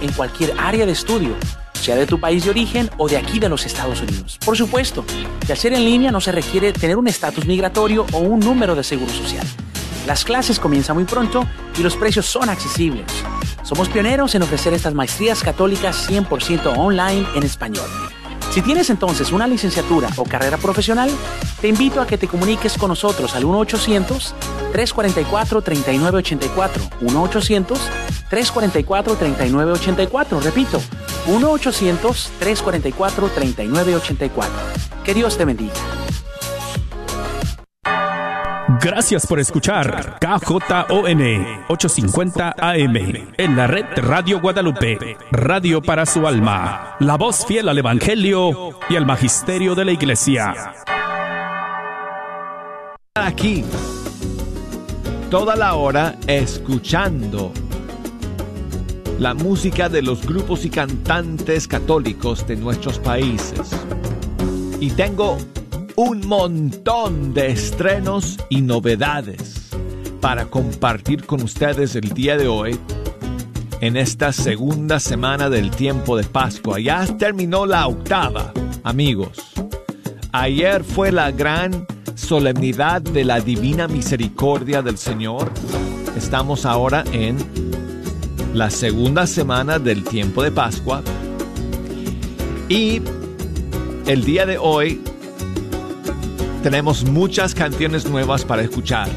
en cualquier área de estudio, sea de tu país de origen o de aquí de los Estados Unidos. Por supuesto, al ser en línea no se requiere tener un estatus migratorio o un número de seguro social. Las clases comienzan muy pronto y los precios son accesibles. Somos pioneros en ofrecer estas maestrías católicas 100% online en español. Si tienes entonces una licenciatura o carrera profesional, te invito a que te comuniques con nosotros al 1-800-344-3984. 1-800-344-3984. Repito, 1-800-344-3984. Que Dios te bendiga. Gracias por escuchar KJON 850 AM en la red Radio Guadalupe, radio para su alma, la voz fiel al Evangelio y al Magisterio de la Iglesia. Aquí, toda la hora escuchando la música de los grupos y cantantes católicos de nuestros países. Y tengo un montón de estrenos y novedades para compartir con ustedes el día de hoy en esta segunda semana del tiempo de Pascua. Ya terminó la octava, amigos. Ayer fue la gran solemnidad de la divina misericordia del Señor. Estamos ahora en la segunda semana del tiempo de Pascua. Y el día de hoy tenemos muchas canciones nuevas para escuchar.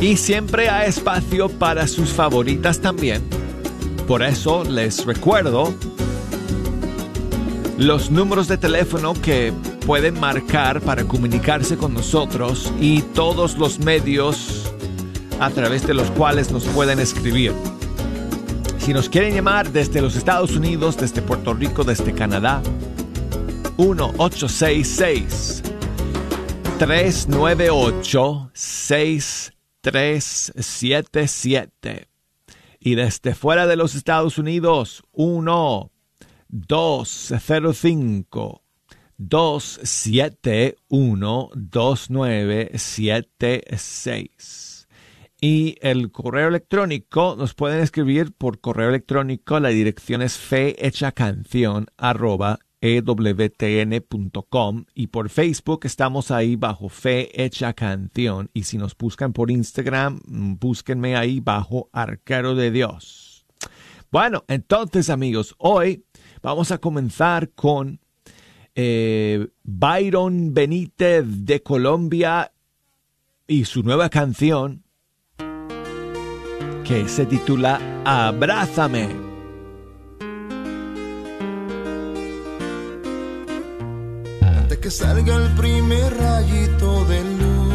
Y siempre hay espacio para sus favoritas también. Por eso les recuerdo los números de teléfono que pueden marcar para comunicarse con nosotros y todos los medios a través de los cuales nos pueden escribir. Si nos quieren llamar desde los Estados Unidos, desde Puerto Rico, desde Canadá, 1866 398 6377 y desde fuera de los Estados Unidos 1 205 271 2976 y el correo electrónico nos pueden escribir por correo electrónico la dirección es fehechacanción arroba ewtn.com y por Facebook estamos ahí bajo Fe Hecha Canción y si nos buscan por Instagram, mm, búsquenme ahí bajo Arquero de Dios. Bueno, entonces amigos, hoy vamos a comenzar con eh, Byron Benítez de Colombia y su nueva canción que se titula Abrázame. que salga el primer rayito de luz.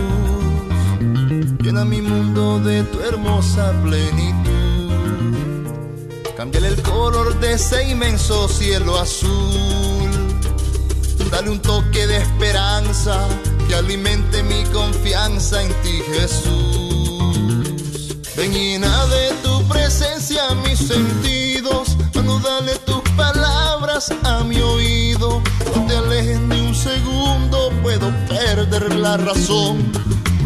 Llena mi mundo de tu hermosa plenitud. Cámbiale el color de ese inmenso cielo azul. Dale un toque de esperanza que alimente mi confianza en ti, Jesús. Ven llena de tu presencia mis sentidos. Anudale tus palabras a mi oído. No te alejes ni un segundo, puedo perder la razón.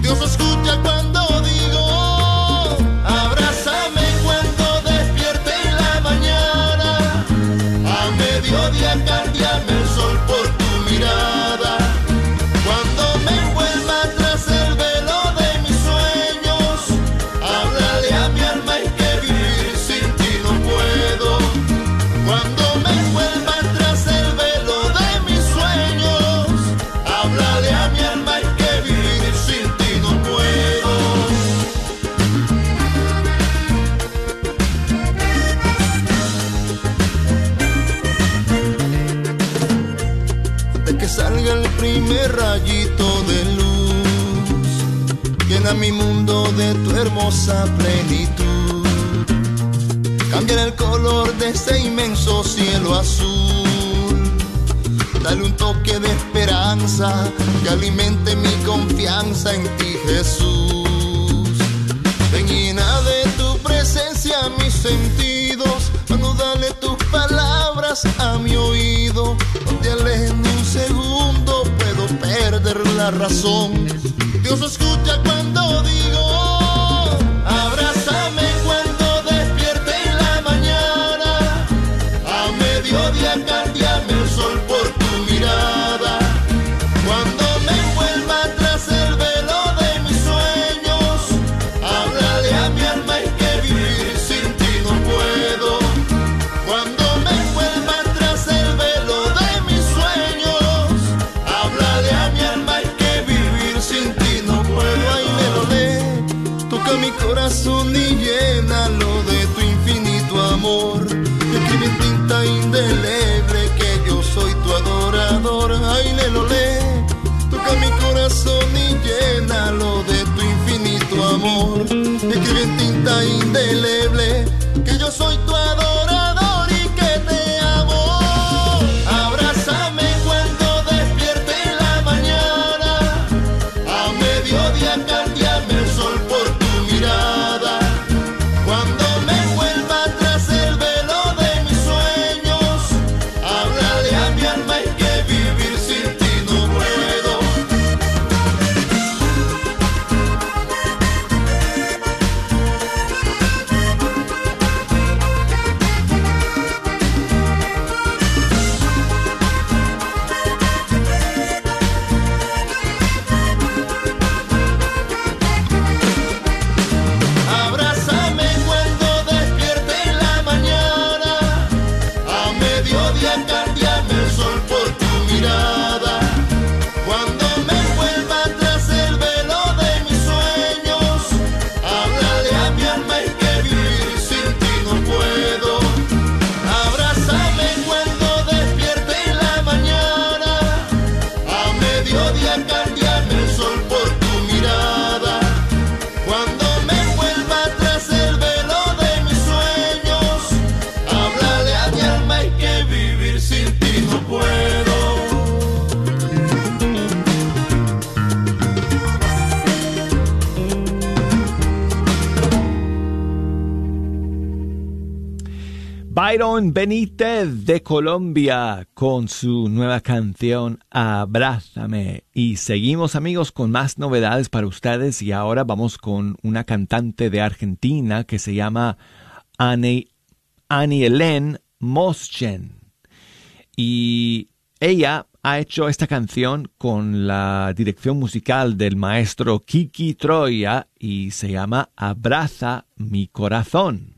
Dios escucha cuando Benítez de Colombia con su nueva canción Abrázame. Y seguimos amigos con más novedades para ustedes y ahora vamos con una cantante de Argentina que se llama Annie, Moschen. Y ella ha hecho esta canción con la dirección musical del maestro Kiki Troya y se llama Abraza mi corazón.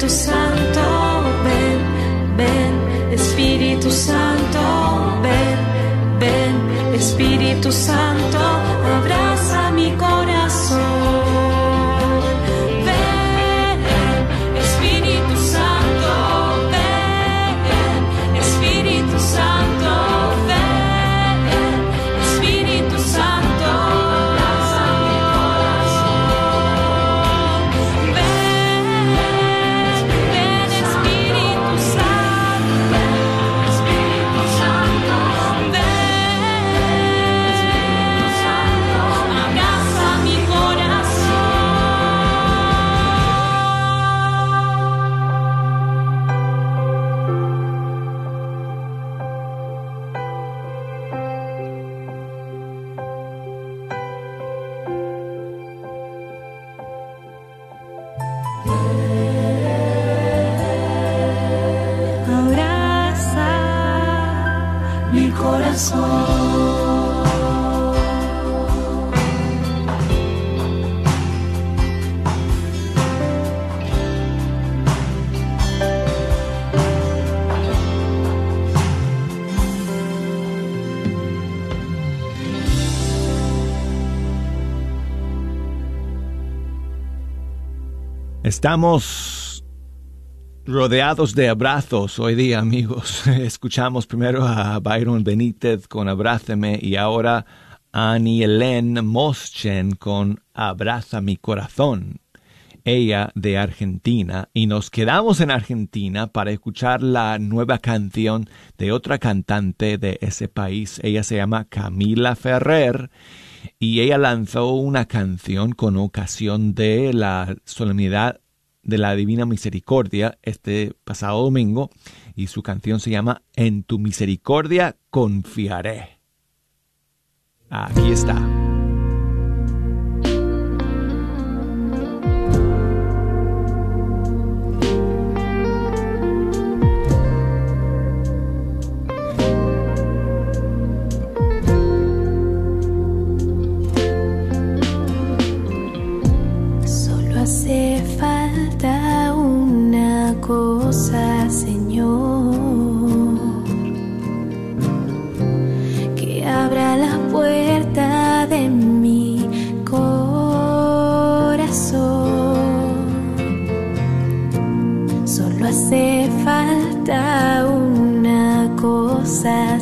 Abraza mi corazón. Estamos rodeados de abrazos hoy día, amigos. Escuchamos primero a Byron Benítez con Abrázame y ahora a Annie Helen Moschen con Abraza mi corazón. Ella de Argentina y nos quedamos en Argentina para escuchar la nueva canción de otra cantante de ese país. Ella se llama Camila Ferrer y ella lanzó una canción con ocasión de la solemnidad de la Divina Misericordia este pasado domingo y su canción se llama En tu misericordia confiaré. Aquí está. En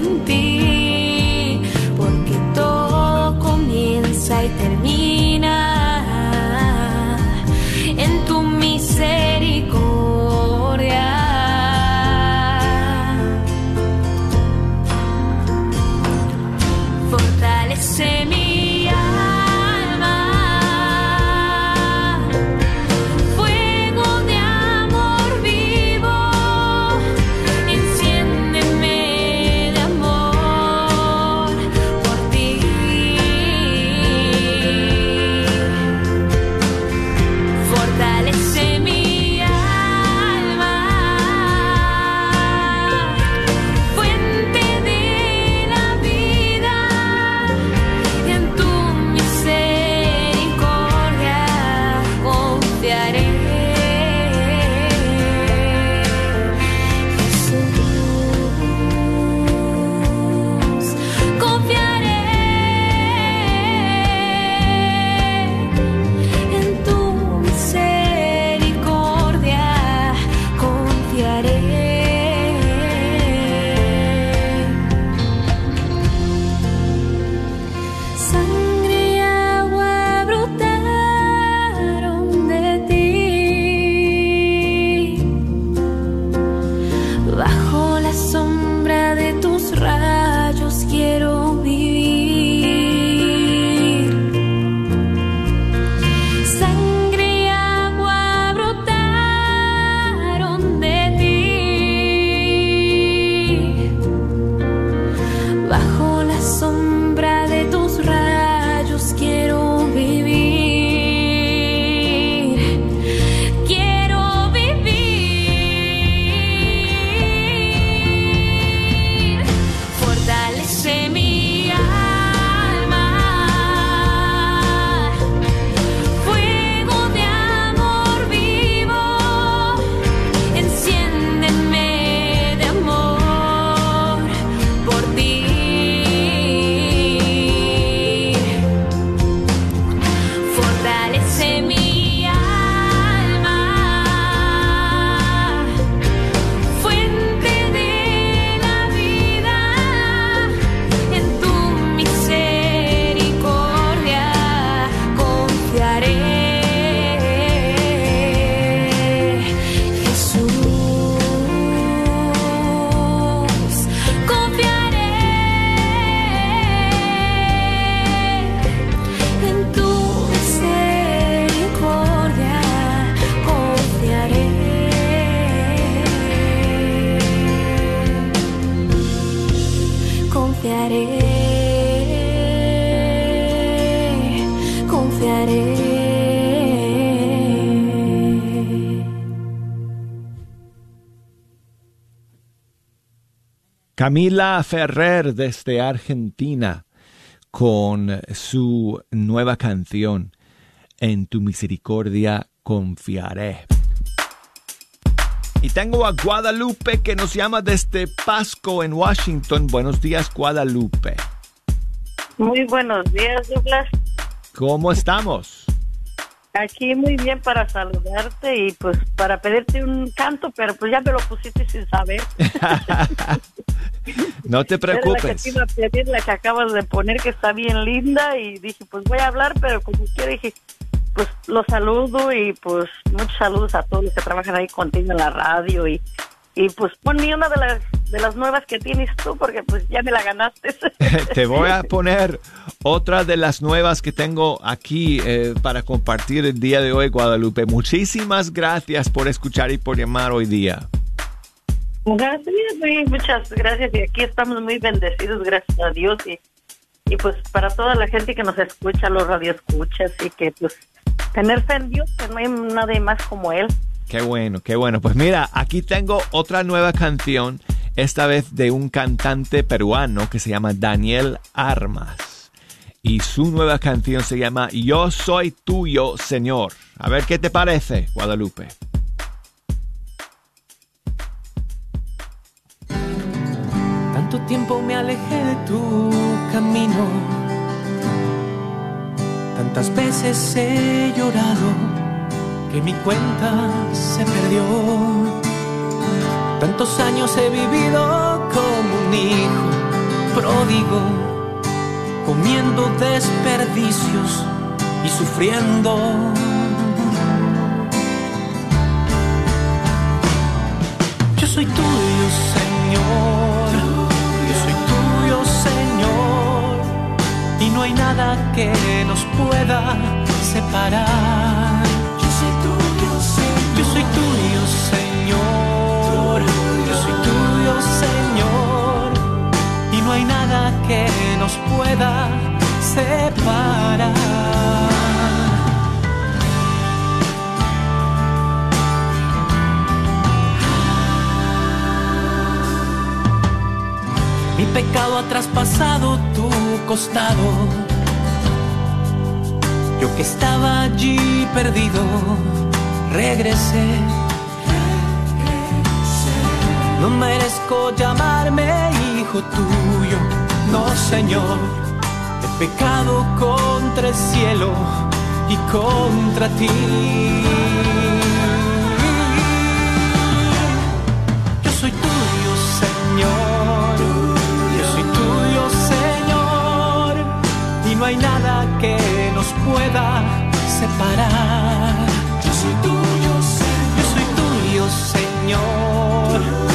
tu misericordia. Camila Ferrer desde Argentina con su nueva canción En tu misericordia confiaré. Y tengo a Guadalupe que nos llama desde Pasco en Washington. Buenos días, Guadalupe. Muy buenos días, Douglas. ¿Cómo estamos? Aquí muy bien para saludarte y pues para pedirte un canto, pero pues ya me lo pusiste sin saber. no te preocupes. Era la que te iba a pedir, la que acabas de poner, que está bien linda y dije, pues voy a hablar, pero como quiera dije, pues los saludo y pues muchos saludos a todos los que trabajan ahí contigo en la radio y y pues ponme una de las, de las nuevas que tienes tú, porque pues ya me la ganaste. Te voy a poner otra de las nuevas que tengo aquí eh, para compartir el día de hoy, Guadalupe. Muchísimas gracias por escuchar y por llamar hoy día. Gracias, muchas gracias. Y aquí estamos muy bendecidos, gracias a Dios. Y, y pues para toda la gente que nos escucha, los radioescuchas, y que pues tener fe en Dios, que no hay nadie más como Él. Qué bueno, qué bueno. Pues mira, aquí tengo otra nueva canción, esta vez de un cantante peruano que se llama Daniel Armas. Y su nueva canción se llama Yo soy tuyo, Señor. A ver qué te parece, Guadalupe. Tanto tiempo me alejé de tu camino. Tantas veces he llorado que mi cuenta se perdió. Tantos años he vivido como un hijo pródigo, comiendo desperdicios y sufriendo. Yo soy tuyo, Señor. Yo soy tuyo, Señor. Y no hay nada que nos pueda separar. Nos pueda separar. Mi pecado ha traspasado tu costado. Yo que estaba allí perdido regresé. No merezco llamarme hijo tuyo, no Señor. He pecado contra el cielo y contra ti. Yo soy tuyo, Señor. Yo soy tuyo, Señor. Y no hay nada que nos pueda separar. Señor. Yo soy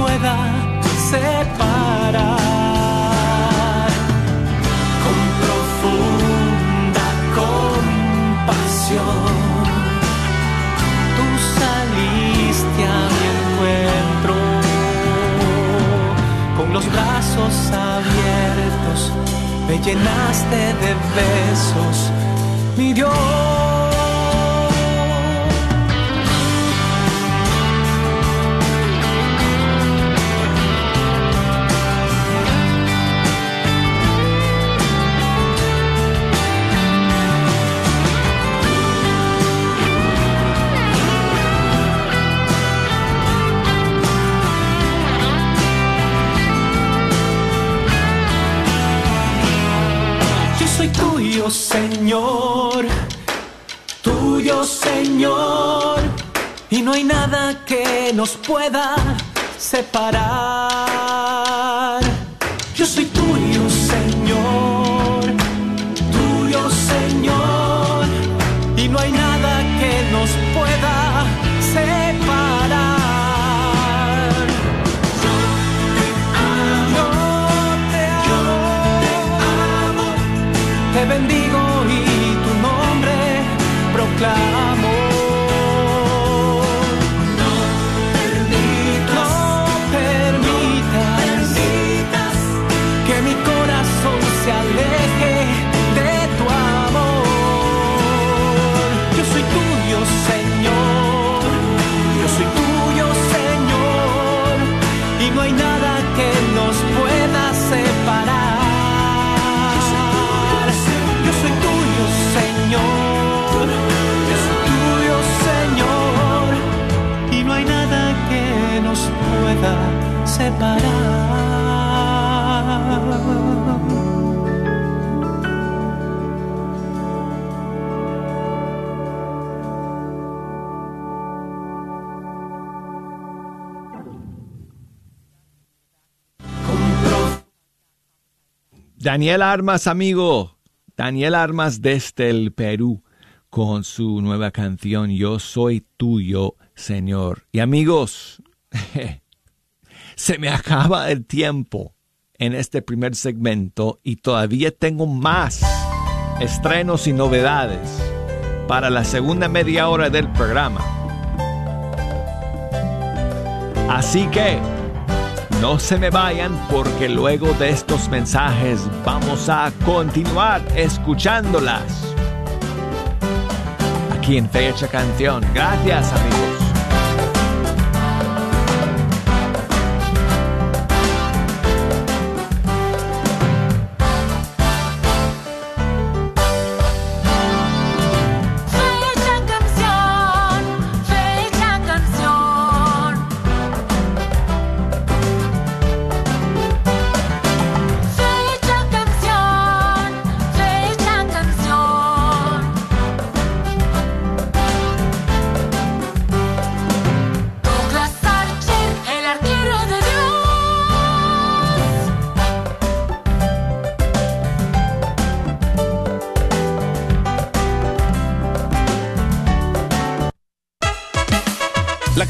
pueda separar. Con profunda compasión, tú saliste a mi encuentro. Con los brazos abiertos, me llenaste de besos mi Dios. Señor, tuyo, Señor, y no hay nada que nos pueda separar. Yo soy tuyo, Daniel Armas, amigo. Daniel Armas desde el Perú con su nueva canción Yo soy tuyo, Señor. Y amigos, se me acaba el tiempo en este primer segmento y todavía tengo más estrenos y novedades para la segunda media hora del programa. Así que no se me vayan porque luego de estos mensajes vamos a continuar escuchándolas. Aquí en Fecha Canción. Gracias amigos.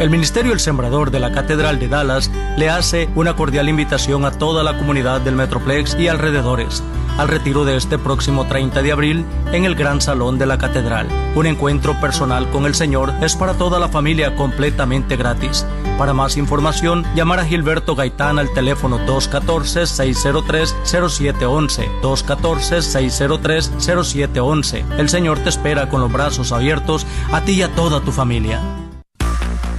El Ministerio El Sembrador de la Catedral de Dallas le hace una cordial invitación a toda la comunidad del Metroplex y alrededores al retiro de este próximo 30 de abril en el Gran Salón de la Catedral. Un encuentro personal con el Señor es para toda la familia completamente gratis. Para más información, llamar a Gilberto Gaitán al teléfono 214-603-0711. 214-603-0711. El Señor te espera con los brazos abiertos a ti y a toda tu familia.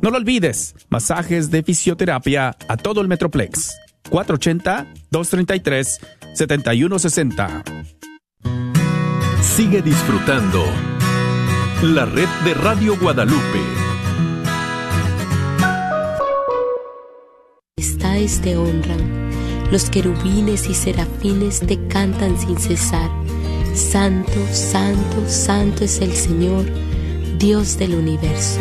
No lo olvides, masajes de fisioterapia a todo el Metroplex. 480-233-7160. Sigue disfrutando la red de Radio Guadalupe. Estáis te honran, los querubines y serafines te cantan sin cesar. Santo, santo, santo es el Señor, Dios del universo.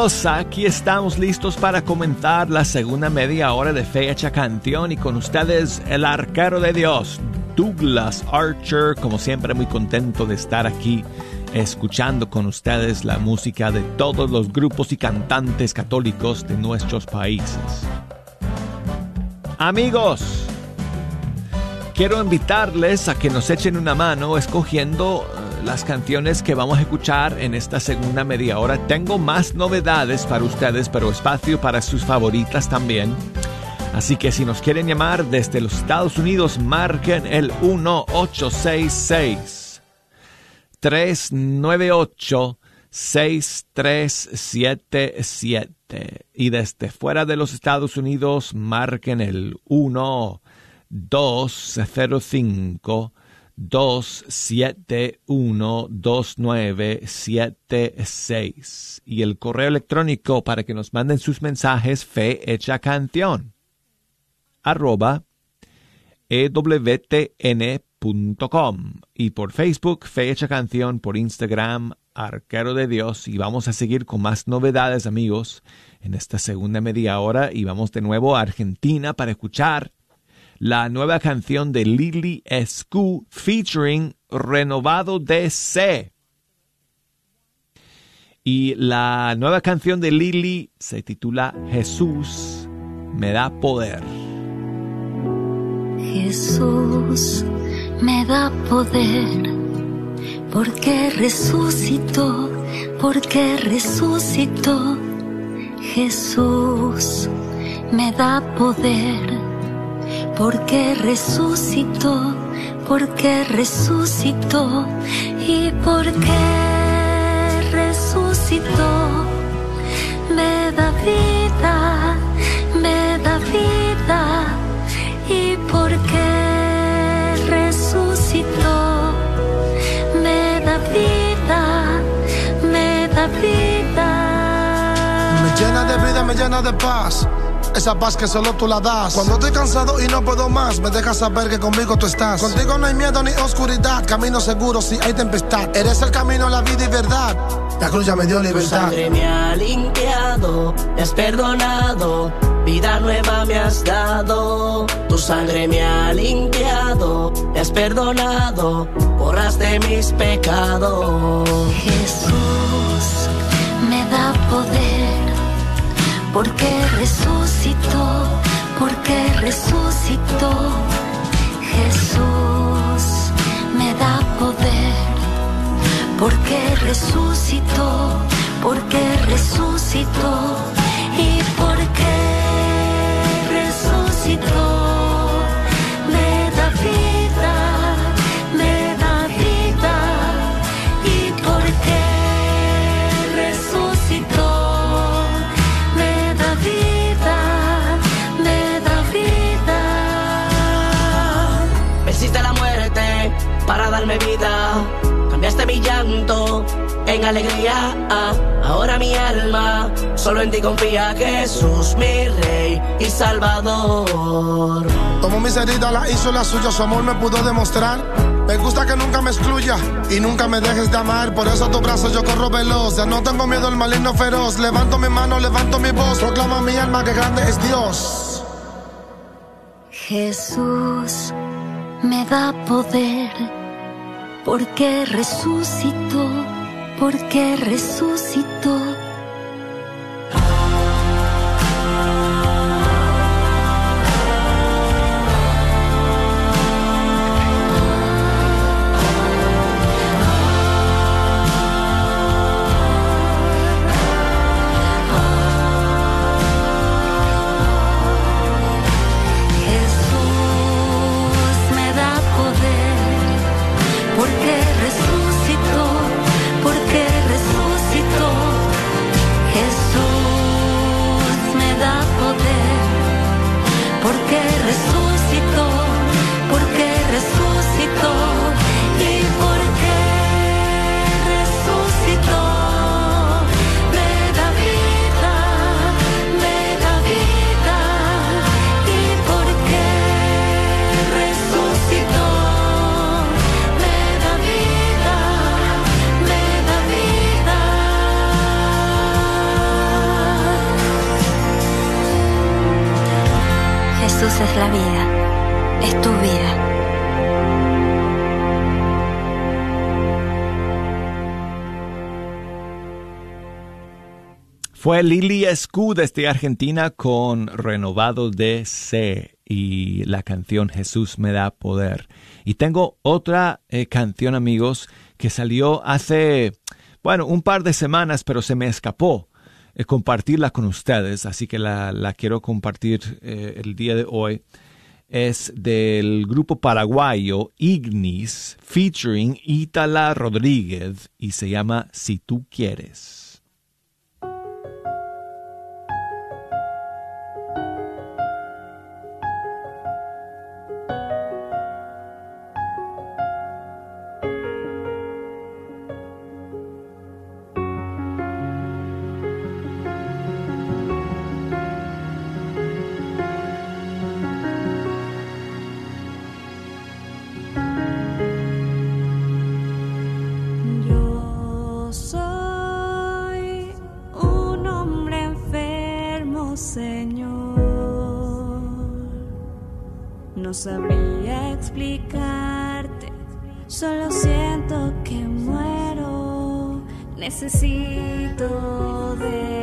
Amigos, aquí estamos listos para comenzar la segunda media hora de Fecha Canción y con ustedes el arquero de Dios, Douglas Archer, como siempre muy contento de estar aquí escuchando con ustedes la música de todos los grupos y cantantes católicos de nuestros países. Amigos, quiero invitarles a que nos echen una mano escogiendo las canciones que vamos a escuchar en esta segunda media hora. Tengo más novedades para ustedes, pero espacio para sus favoritas también. Así que si nos quieren llamar desde los Estados Unidos, marquen el 1866 398 6377 y desde fuera de los Estados Unidos marquen el 1205 2712976 y el correo electrónico para que nos manden sus mensajes fe hecha canción. Arroba ewtn.com y por Facebook fe hecha canción por Instagram arquero de Dios. Y vamos a seguir con más novedades amigos en esta segunda media hora. Y vamos de nuevo a Argentina para escuchar la nueva canción de Lily Escu featuring Renovado DC. Y la nueva canción de Lily se titula Jesús me da poder. Jesús me da poder porque resucitó, porque resucitó. Jesús me da poder porque resucitó, porque resucitó y porque resucitó, me da vida, me da vida y porque resucitó, me da vida, me da vida. Me llena de vida, me llena de paz esa paz que solo tú la das. Cuando estoy cansado y no puedo más, me dejas saber que conmigo tú estás. Contigo no hay miedo ni oscuridad, camino seguro si hay tempestad. Eres el camino, la vida y verdad. La cruz ya me dio libertad. Tu sangre me ha limpiado, me has perdonado, vida nueva me has dado. Tu sangre me ha limpiado, me has perdonado, borraste mis pecados. Jesús me da poder porque porque resucitó. Jesús me da poder, porque resucitó, porque resucitó y porque resucitó. En alegría. Ahora mi alma solo en ti confía, Jesús, mi Rey y Salvador. Tomó mis heridas, la hizo la suya, su amor me pudo demostrar. Me gusta que nunca me excluya y nunca me dejes de amar. Por eso a tu brazo yo corro veloz. Ya no tengo miedo al maligno feroz. Levanto mi mano, levanto mi voz. Proclama mi alma que grande es Dios. Jesús me da poder porque resucitó, porque resucitó Jesús es la vida, es tu vida. Fue Lilia Escu desde Argentina con Renovado de C y la canción Jesús me da poder. Y tengo otra eh, canción, amigos, que salió hace, bueno, un par de semanas, pero se me escapó eh, compartirla con ustedes, así que la, quiero compartir eh, el día de hoy. Es del grupo paraguayo Ignis, featuring Itala Rodríguez, y se llama Si tú quieres. Sabría explicarte, solo siento que muero, necesito de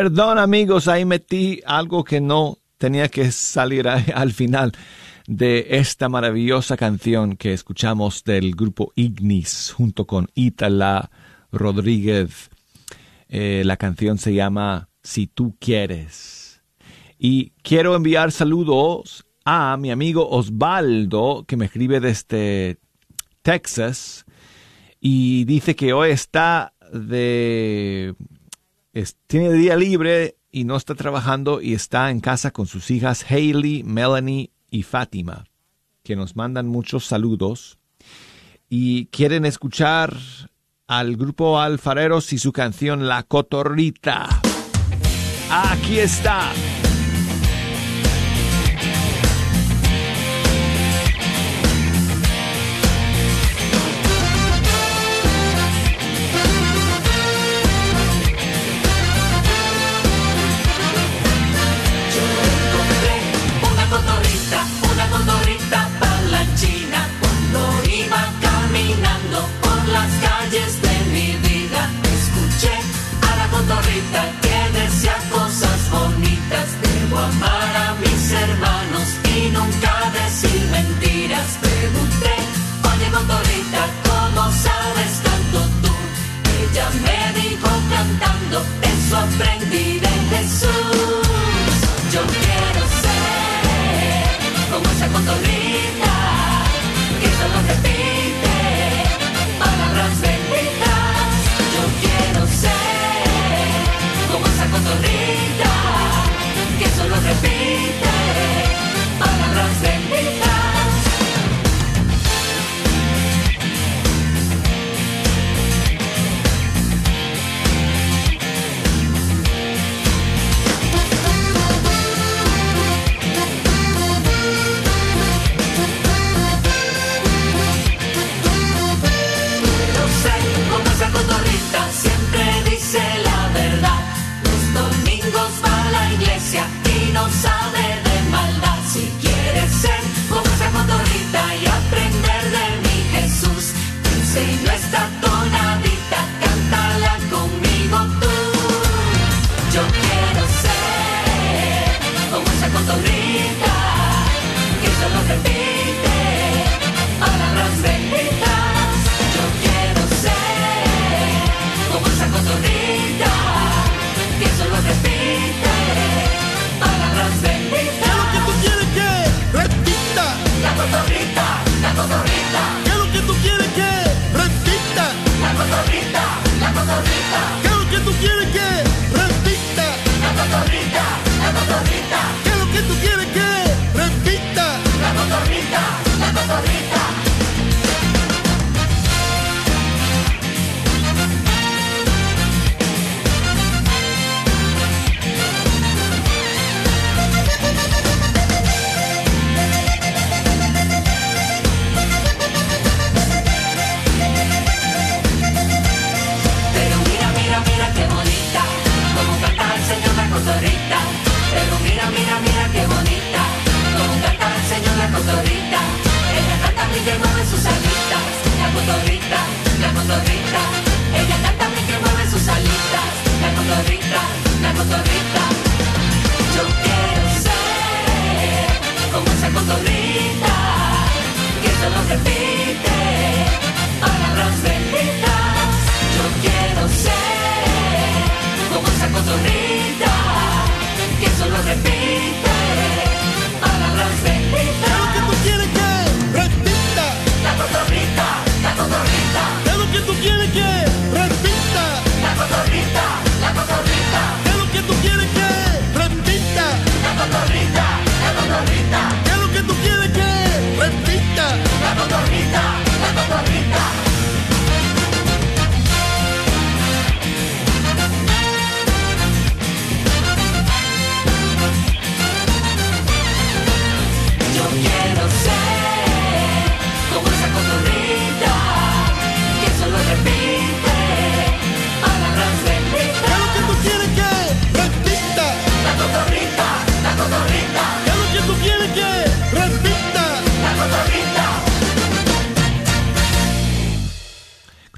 Perdón amigos, ahí metí algo que no tenía que salir al final de esta maravillosa canción que escuchamos del grupo Ignis junto con Itala Rodríguez. Eh, la canción se llama Si tú quieres. Y quiero enviar saludos a mi amigo Osvaldo que me escribe desde Texas y dice que hoy está de es, tiene día libre y no está trabajando y está en casa con sus hijas Hailey, Melanie y Fátima, que nos mandan muchos saludos y quieren escuchar al grupo Alfareros y su canción La Cotorrita. Aquí está. por las calles de mi vida, escuché a la cotorrita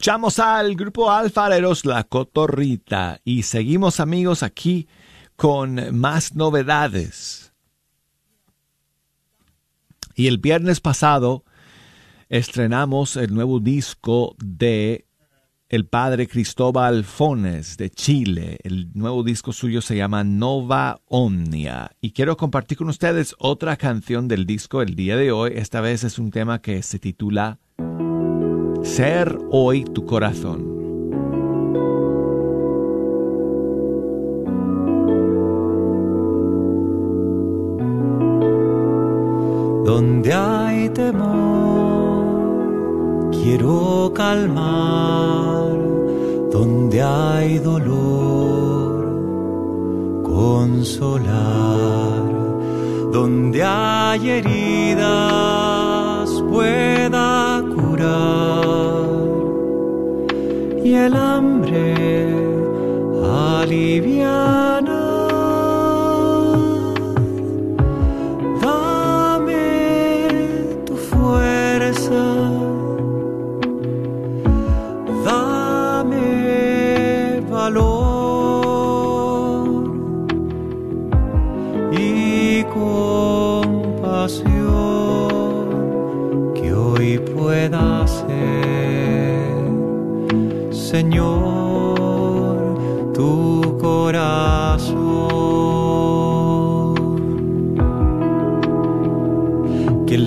Escuchamos al grupo Alfareros La Cotorrita y seguimos amigos aquí con más novedades. Y el viernes pasado estrenamos el nuevo disco de el padre Cristóbal Fones de Chile. El nuevo disco suyo se llama Nova Omnia. Y quiero compartir con ustedes otra canción del disco el día de hoy. Esta vez es un tema que se titula ser hoy tu corazón. Donde hay temor, quiero calmar. Donde hay dolor, consolar. Donde hay heridas, pueda curar y el hambre aliviana.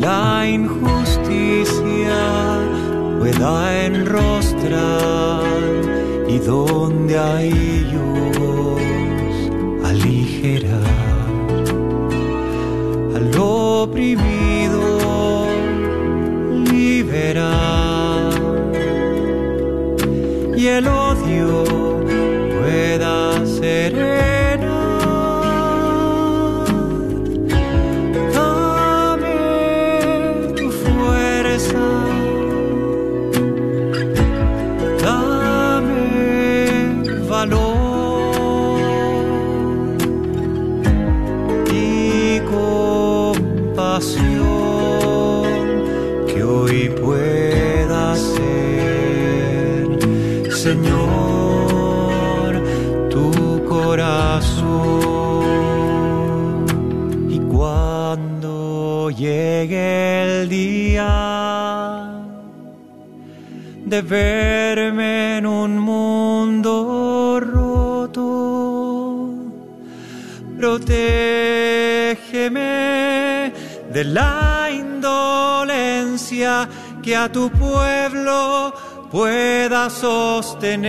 La injusticia pueda enrostrar y donde hay luz aligerar que a tu pueblo pueda sostener.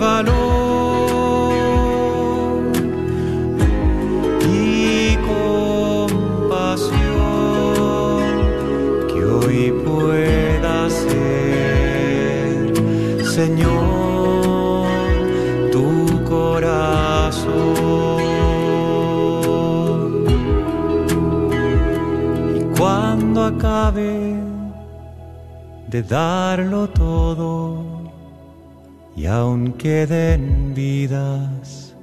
Valor y compasión que hoy pueda ser, Señor, tu corazón. Y cuando acabe de darlo queden vidas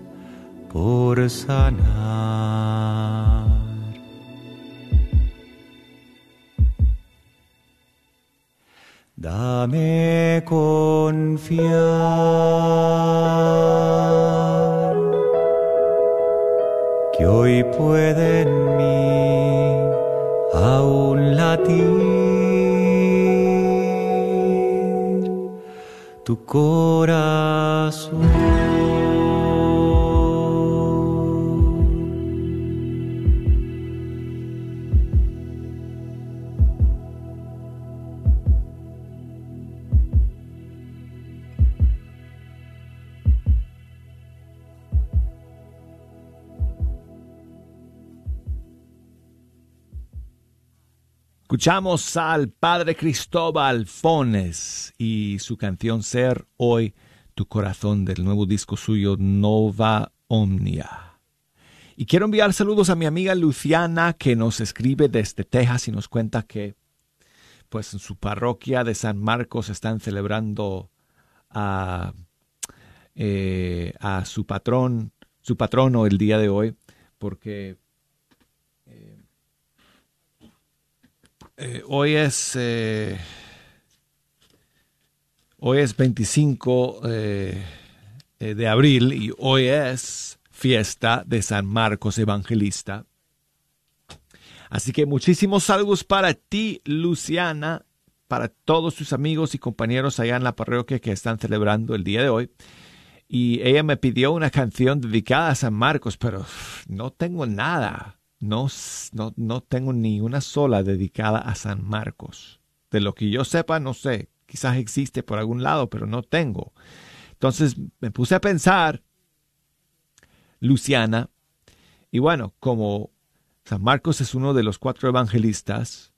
por sanar. Escuchamos al padre Cristóbal Fones y su canción Ser Hoy Tu Corazón del nuevo disco suyo Nova Omnia. Y quiero enviar saludos a mi amiga Luciana que nos escribe desde Texas y nos cuenta que pues en su parroquia de San Marcos están celebrando a, eh, a su patrón, su patrono el día de hoy, porque Eh, hoy es eh, hoy es 25 eh, de abril y hoy es fiesta de San Marcos Evangelista. Así que muchísimos saludos para ti, Luciana, para todos tus amigos y compañeros allá en la parroquia que están celebrando el día de hoy. Y ella me pidió una canción dedicada a San Marcos, pero no tengo nada. No, no, no tengo ni una sola dedicada a San Marcos. De lo que yo sepa, no sé. Quizás existe por algún lado, pero no tengo. Entonces me puse a pensar, Luciana, y bueno, como San Marcos es uno de los cuatro evangelistas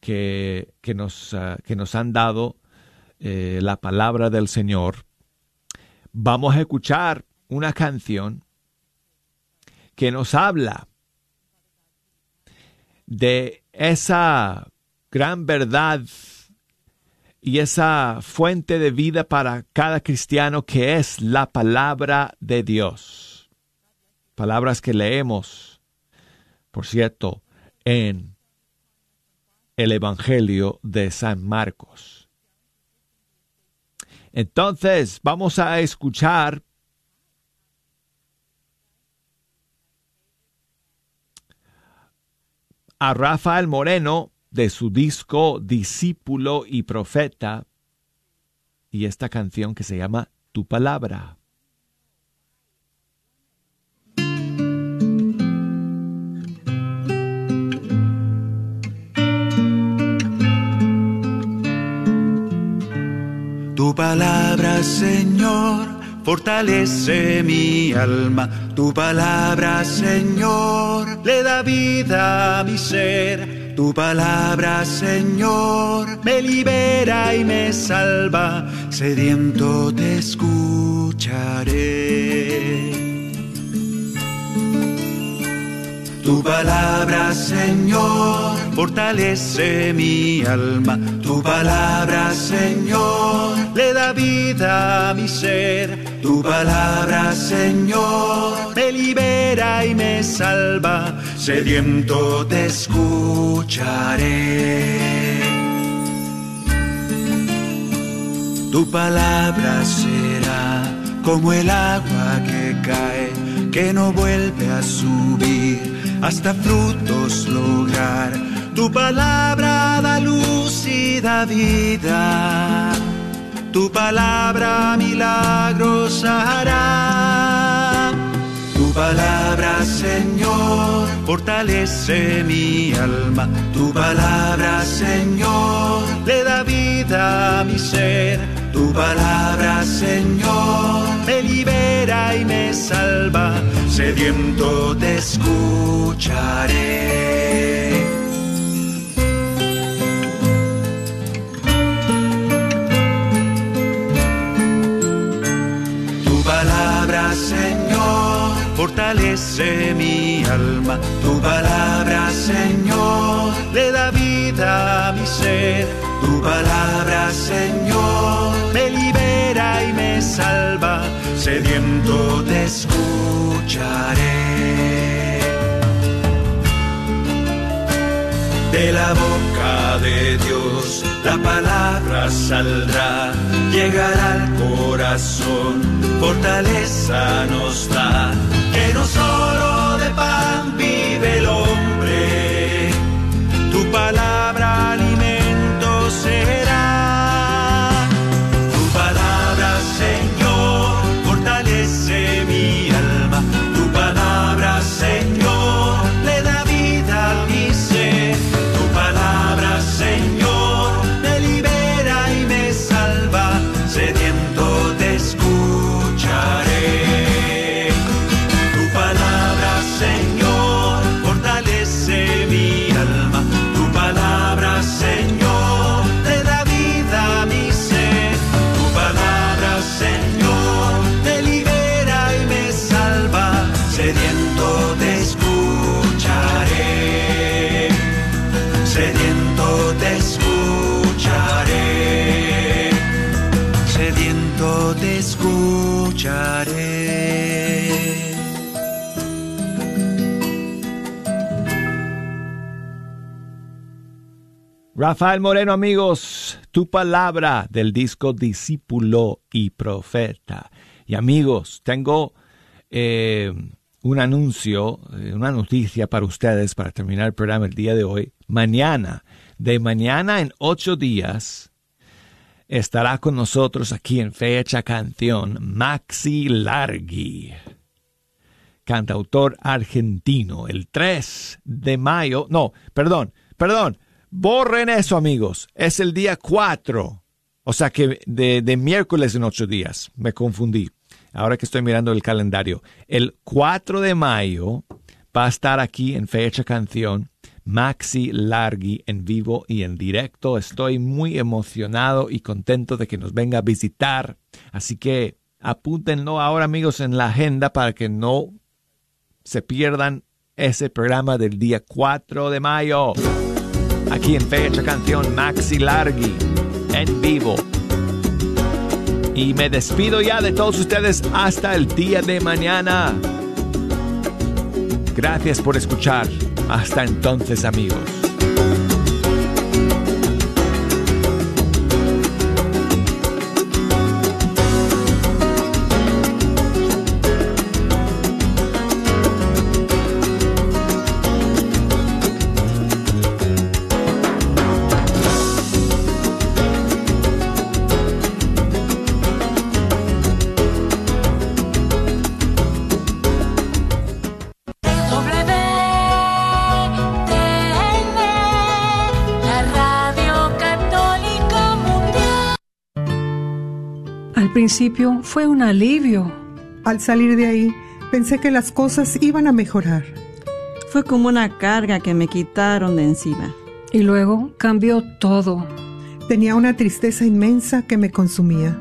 que, que, nos, ah, que nos, han dado eh, la palabra del Señor, vamos a escuchar una canción que nos habla de esa gran verdad y esa fuente de vida para cada cristiano que es la palabra de Dios. Palabras que leemos por cierto, en el Evangelio de San Marcos. Entonces, vamos a escuchar a Rafael Moreno de su disco Discípulo y Profeta y esta canción que se llama Tu Palabra. Tu palabra, Señor, fortalece mi alma. Tu palabra, Señor, le da vida a mi ser. Tu palabra, Señor, me libera y me salva. Sediento te escucharé. Tu palabra, Señor, fortalece mi alma. Tu palabra, Señor, le da vida a mi ser. Tu palabra, Señor, me libera y me salva. Sediento te escucharé. Tu palabra será como el agua que cae, que no vuelve a subir hasta frutos lograr. Tu palabra da luz y da vida. Tu palabra milagros hará. Tu palabra, Señor, fortalece mi alma. Tu palabra, Señor, le da vida a mi ser. Tu palabra, Señor, me libera y me salva sediento te escucharé. Señor, fortalece mi alma. Tu palabra, Señor, le da vida a mi ser. Tu palabra, Señor, me libera y me salva. Sediento te escucharé. De la boca de Dios la palabra saldrá, llegará al corazón, fortaleza nos da, que no solo de pan vive el hombre, tu palabra Rafael Moreno, amigos, tu palabra del disco Discípulo y Profeta. Y amigos, tengo eh, un anuncio, eh, una noticia para ustedes para terminar el programa el día de hoy. Mañana, de mañana en ocho días, estará con nosotros aquí en Fecha Canción Maxi Largi, cantautor argentino. El 3 de mayo, no, perdón, perdón, borren eso amigos, es el día 4, o sea que de, miércoles en ocho días, me confundí. Ahora que estoy mirando el calendario, el 4 de mayo va a estar aquí en Fecha Canción Maxi Largi en vivo y en directo. Estoy muy emocionado y contento de que nos venga a visitar. Así que apúntenlo ahora amigos en la agenda para que no se pierdan ese programa del día 4 de mayo. Aquí en Fecha Canción Maxi Largi en vivo. Y me despido ya de todos ustedes hasta el día de mañana. Gracias por escuchar. Hasta entonces amigos. Principio fue un alivio. Al salir de ahí, pensé que las cosas iban a mejorar. Fue como una carga que me quitaron de encima. Y luego cambió todo. Tenía una tristeza inmensa que me consumía.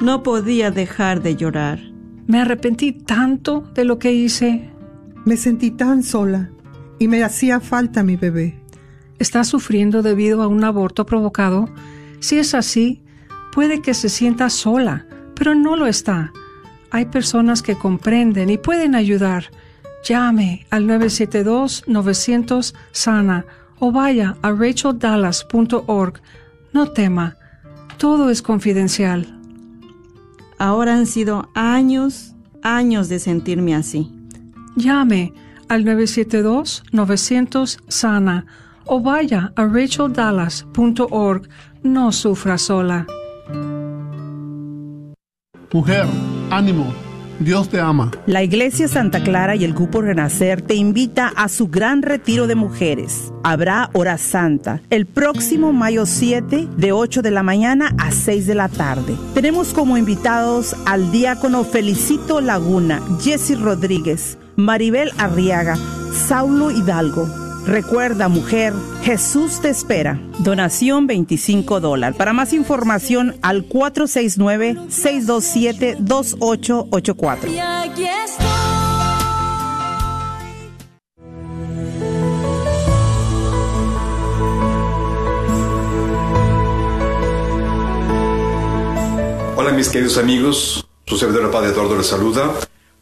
No podía dejar de llorar. Me arrepentí tanto de lo que hice. Me sentí tan sola y me hacía falta mi bebé. ¿Está sufriendo debido a un aborto provocado? Si es así, puede que se sienta sola, pero no lo está. Hay personas que comprenden y pueden ayudar. Llame al 972-900-SANA o vaya a racheldallas.org. No tema, todo es confidencial. Ahora han sido años, años de sentirme así. Llame al 972-900-SANA o vaya a racheldallas.org. No sufra sola. Mujer, ánimo. Dios te ama. La Iglesia Santa Clara y el Grupo Renacer te invita a su gran retiro de mujeres. Habrá hora santa el próximo mayo 7 de 8 de la mañana a 6 de la tarde. Tenemos como invitados al diácono Felicito Laguna, Jesse Rodríguez, Maribel Arriaga, Saulo Hidalgo. Recuerda, mujer, Jesús te espera. Donación 25 dólares. Para más información al 469-627-2884. Y aquí estoy. Hola mis queridos amigos, su servidor el Padre Eduardo les saluda.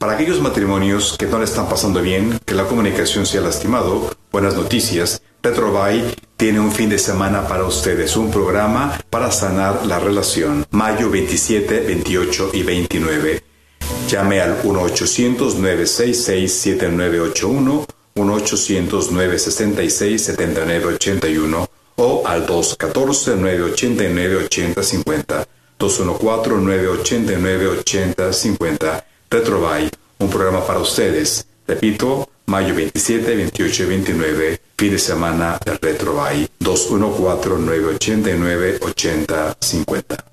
Para aquellos matrimonios que no le están pasando bien, que la comunicación se ha lastimado, buenas noticias. Petrobay tiene un fin de semana para ustedes, un programa para sanar la relación. Mayo 27, 28 y 29. Llame al 1-800-966-7981, 1-800-966-7981 o al 214-989-8050. 214-989-8050. Retrobay, un programa para ustedes. Repito, mayo 27, 28 y 29, fin de semana de Retrobay. 214-989-8050.